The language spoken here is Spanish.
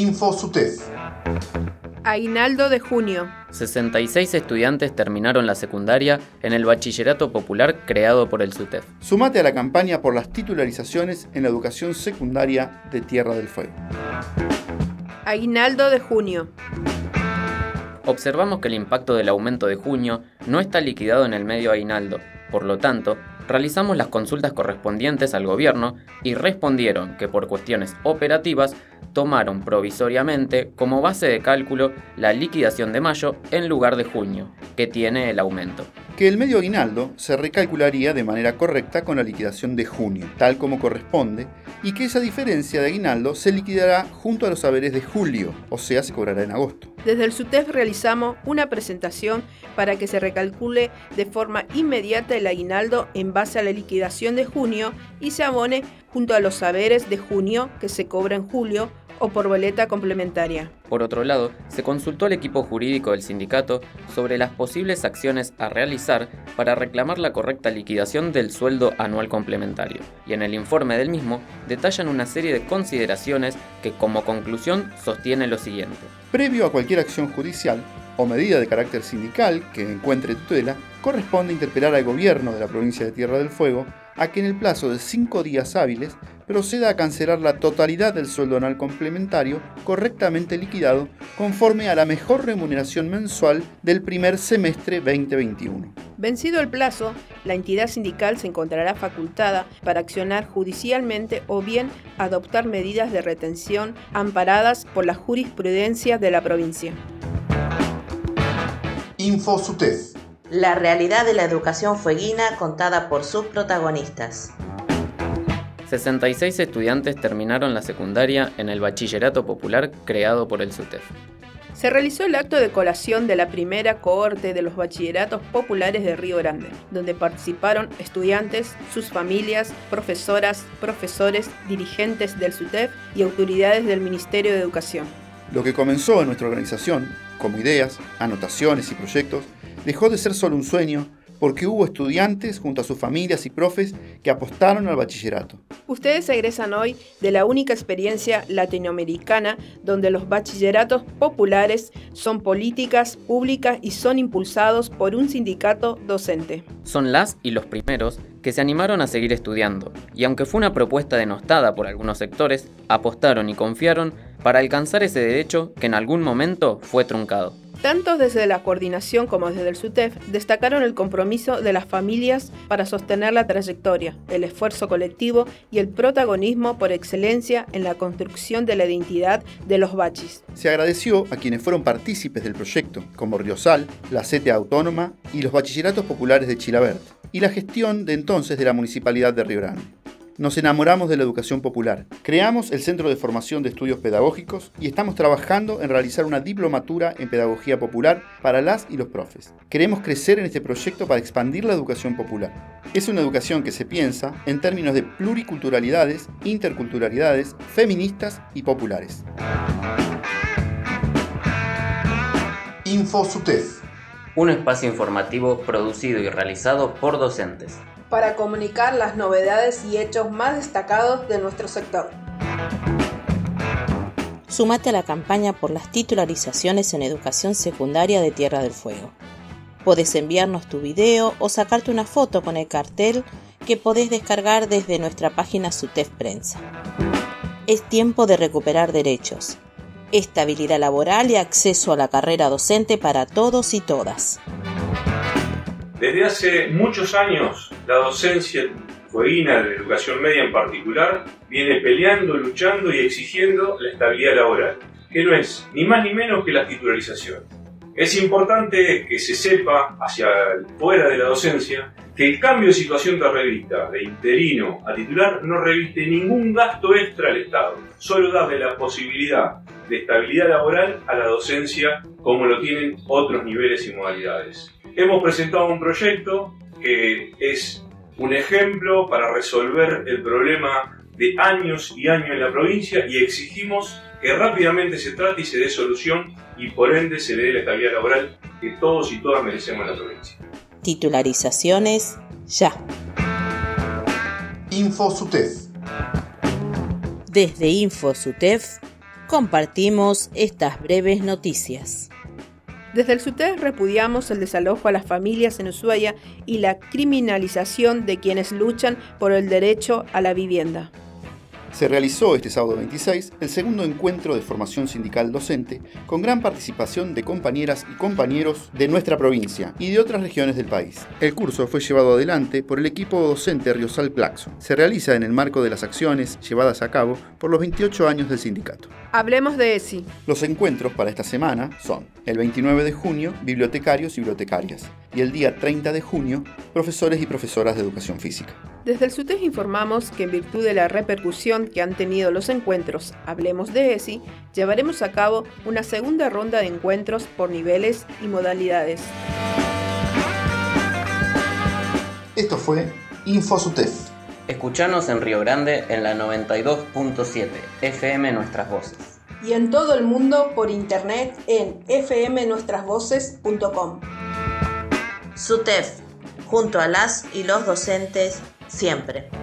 InfoSUTEF. Aguinaldo de junio. 66 estudiantes terminaron la secundaria en el bachillerato popular creado por el SUTEF. Sumate a la campaña por las titularizaciones en la educación secundaria de Tierra del Fuego. Aguinaldo de junio. Observamos que el impacto del aumento de junio no está liquidado en el medio aguinaldo, por lo tanto, realizamos las consultas correspondientes al gobierno y respondieron que por cuestiones operativas tomaron provisoriamente como base de cálculo la liquidación de mayo en lugar de junio, que tiene el aumento. Que el medio aguinaldo se recalcularía de manera correcta con la liquidación de junio, tal como corresponde, y que esa diferencia de aguinaldo se liquidará junto a los saberes de julio, o sea, se cobrará en agosto. Desde el SUTEF realizamos una presentación para que se recalcule de forma inmediata el aguinaldo en base a la liquidación de junio y se abone junto a los saberes de junio que se cobra en julio o por boleta complementaria. Por otro lado, se consultó al equipo jurídico del sindicato sobre las posibles acciones a realizar para reclamar la correcta liquidación del sueldo anual complementario, y en el informe del mismo detallan una serie de consideraciones que como conclusión sostienen lo siguiente. Previo a cualquier acción judicial o medida de carácter sindical que encuentre tutela, corresponde interpelar al gobierno de la provincia de Tierra del Fuego a que en el plazo de cinco días hábiles proceda a cancelar la totalidad del sueldo anual complementario correctamente liquidado conforme a la mejor remuneración mensual del primer semestre 2021. Vencido el plazo, la entidad sindical se encontrará facultada para accionar judicialmente o bien adoptar medidas de retención amparadas por la jurisprudencia de la provincia. InfoSUTEF. La realidad de la educación fueguina contada por sus protagonistas. 66 estudiantes terminaron la secundaria en el bachillerato popular creado por el SUTEF. Se realizó el acto de colación de la primera cohorte de los bachilleratos populares de Río Grande, donde participaron estudiantes, sus familias, profesoras, profesores, dirigentes del SUTEF y autoridades del Ministerio de Educación. Lo que comenzó en nuestra organización, como ideas, anotaciones y proyectos, dejó de ser solo un sueño porque hubo estudiantes junto a sus familias y profes que apostaron al bachillerato. Ustedes egresan hoy de la única experiencia latinoamericana donde los bachilleratos populares son políticas públicas y son impulsados por un sindicato docente. Son las y los primeros que se animaron a seguir estudiando, y aunque fue una propuesta denostada por algunos sectores, apostaron y confiaron para alcanzar ese derecho que en algún momento fue truncado. Tanto desde la coordinación como desde el SUTEF destacaron el compromiso de las familias para sostener la trayectoria, el esfuerzo colectivo y el protagonismo por excelencia en la construcción de la identidad de los bachis. Se agradeció a quienes fueron partícipes del proyecto, como Riosal, la CETE Autónoma y los bachilleratos populares de Chilabert, y la gestión de entonces de la Municipalidad de Río Grande nos enamoramos de la educación popular. Creamos el Centro de Formación de Estudios Pedagógicos y estamos trabajando en realizar una diplomatura en Pedagogía Popular para las y los profes. Queremos crecer en este proyecto para expandir la educación popular. Es una educación que se piensa en términos de pluriculturalidades, interculturalidades, feministas y populares. InfoSUTEF. Un espacio informativo producido y realizado por docentes para comunicar las novedades y hechos más destacados de nuestro sector. Sumate a la campaña por las titularizaciones en educación secundaria de Tierra del Fuego. Podés enviarnos tu video o sacarte una foto con el cartel que podés descargar desde nuestra página SUTEF Prensa. Es tiempo de recuperar derechos, estabilidad laboral y acceso a la carrera docente para todos y todas. Desde hace muchos años, la docencia fueguina de educación media en particular viene peleando, luchando y exigiendo la estabilidad laboral, que no es ni más ni menos que la titularización. Es importante que se sepa, hacia fuera de la docencia, que el cambio de situación de revista de interino a titular no reviste ningún gasto extra al Estado, solo darle la posibilidad de estabilidad laboral a la docencia como lo tienen otros niveles y modalidades. Hemos presentado un proyecto que es un ejemplo para resolver el problema de años y años en la provincia y exigimos que rápidamente se trate y se dé solución y por ende se le dé la estabilidad laboral que todos y todas merecemos en la provincia. Titularizaciones ya. InfoSUTEF. Desde InfoSUTEF compartimos estas breves noticias. Desde el SUTES repudiamos el desalojo a las familias en Ushuaia y la criminalización de quienes luchan por el derecho a la vivienda. Se realizó este sábado 26 el segundo encuentro de formación sindical docente con gran participación de compañeras y compañeros de nuestra provincia y de otras regiones del país. El curso fue llevado adelante por el equipo docente Riosal Plaxo. Se realiza en el marco de las acciones llevadas a cabo por los 28 años del sindicato. Hablemos de ESI. Los encuentros para esta semana son el 29 de junio, bibliotecarios y bibliotecarias, y el día 30 de junio, profesores y profesoras de educación física. Desde el SUTES informamos que en virtud de la repercusión que han tenido los encuentros Hablemos de ESI, llevaremos a cabo una segunda ronda de encuentros por niveles y modalidades. Esto fue InfoSUTEF. Escuchanos en Río Grande en la 92.7 FM Nuestras Voces. Y en todo el mundo por internet en fmnuestrasvoces.com. SUTEF, junto a las y los docentes, siempre.